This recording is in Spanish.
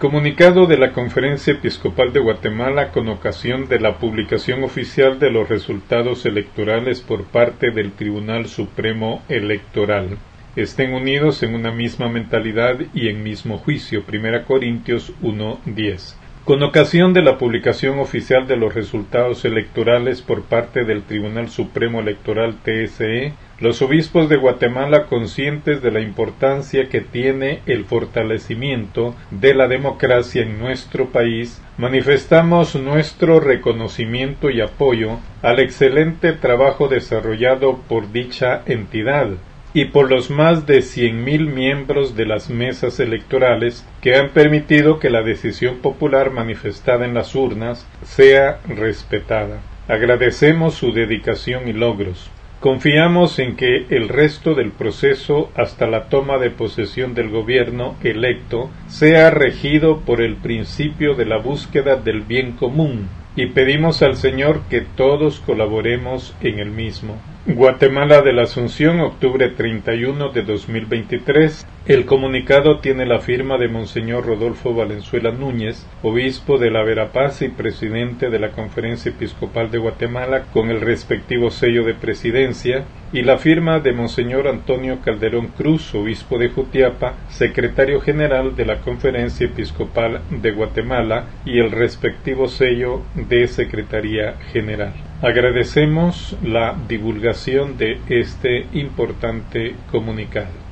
Comunicado de la Conferencia Episcopal de Guatemala con ocasión de la publicación oficial de los resultados electorales por parte del Tribunal Supremo Electoral. Estén unidos en una misma mentalidad y en mismo juicio. 1 Corintios 1.10. Con ocasión de la publicación oficial de los resultados electorales por parte del Tribunal Supremo Electoral TSE, los obispos de Guatemala, conscientes de la importancia que tiene el fortalecimiento de la democracia en nuestro país, manifestamos nuestro reconocimiento y apoyo al excelente trabajo desarrollado por dicha entidad y por los más de cien mil miembros de las mesas electorales que han permitido que la decisión popular manifestada en las urnas sea respetada. Agradecemos su dedicación y logros. Confiamos en que el resto del proceso hasta la toma de posesión del gobierno electo sea regido por el principio de la búsqueda del bien común y pedimos al Señor que todos colaboremos en el mismo. Guatemala de la Asunción, octubre 31 de 2023. El comunicado tiene la firma de Monseñor Rodolfo Valenzuela Núñez, obispo de la Verapaz y presidente de la Conferencia Episcopal de Guatemala, con el respectivo sello de presidencia, y la firma de Monseñor Antonio Calderón Cruz, obispo de Jutiapa, secretario general de la Conferencia Episcopal de Guatemala, y el respectivo sello de Secretaría General. Agradecemos la divulgación de este importante comunicado.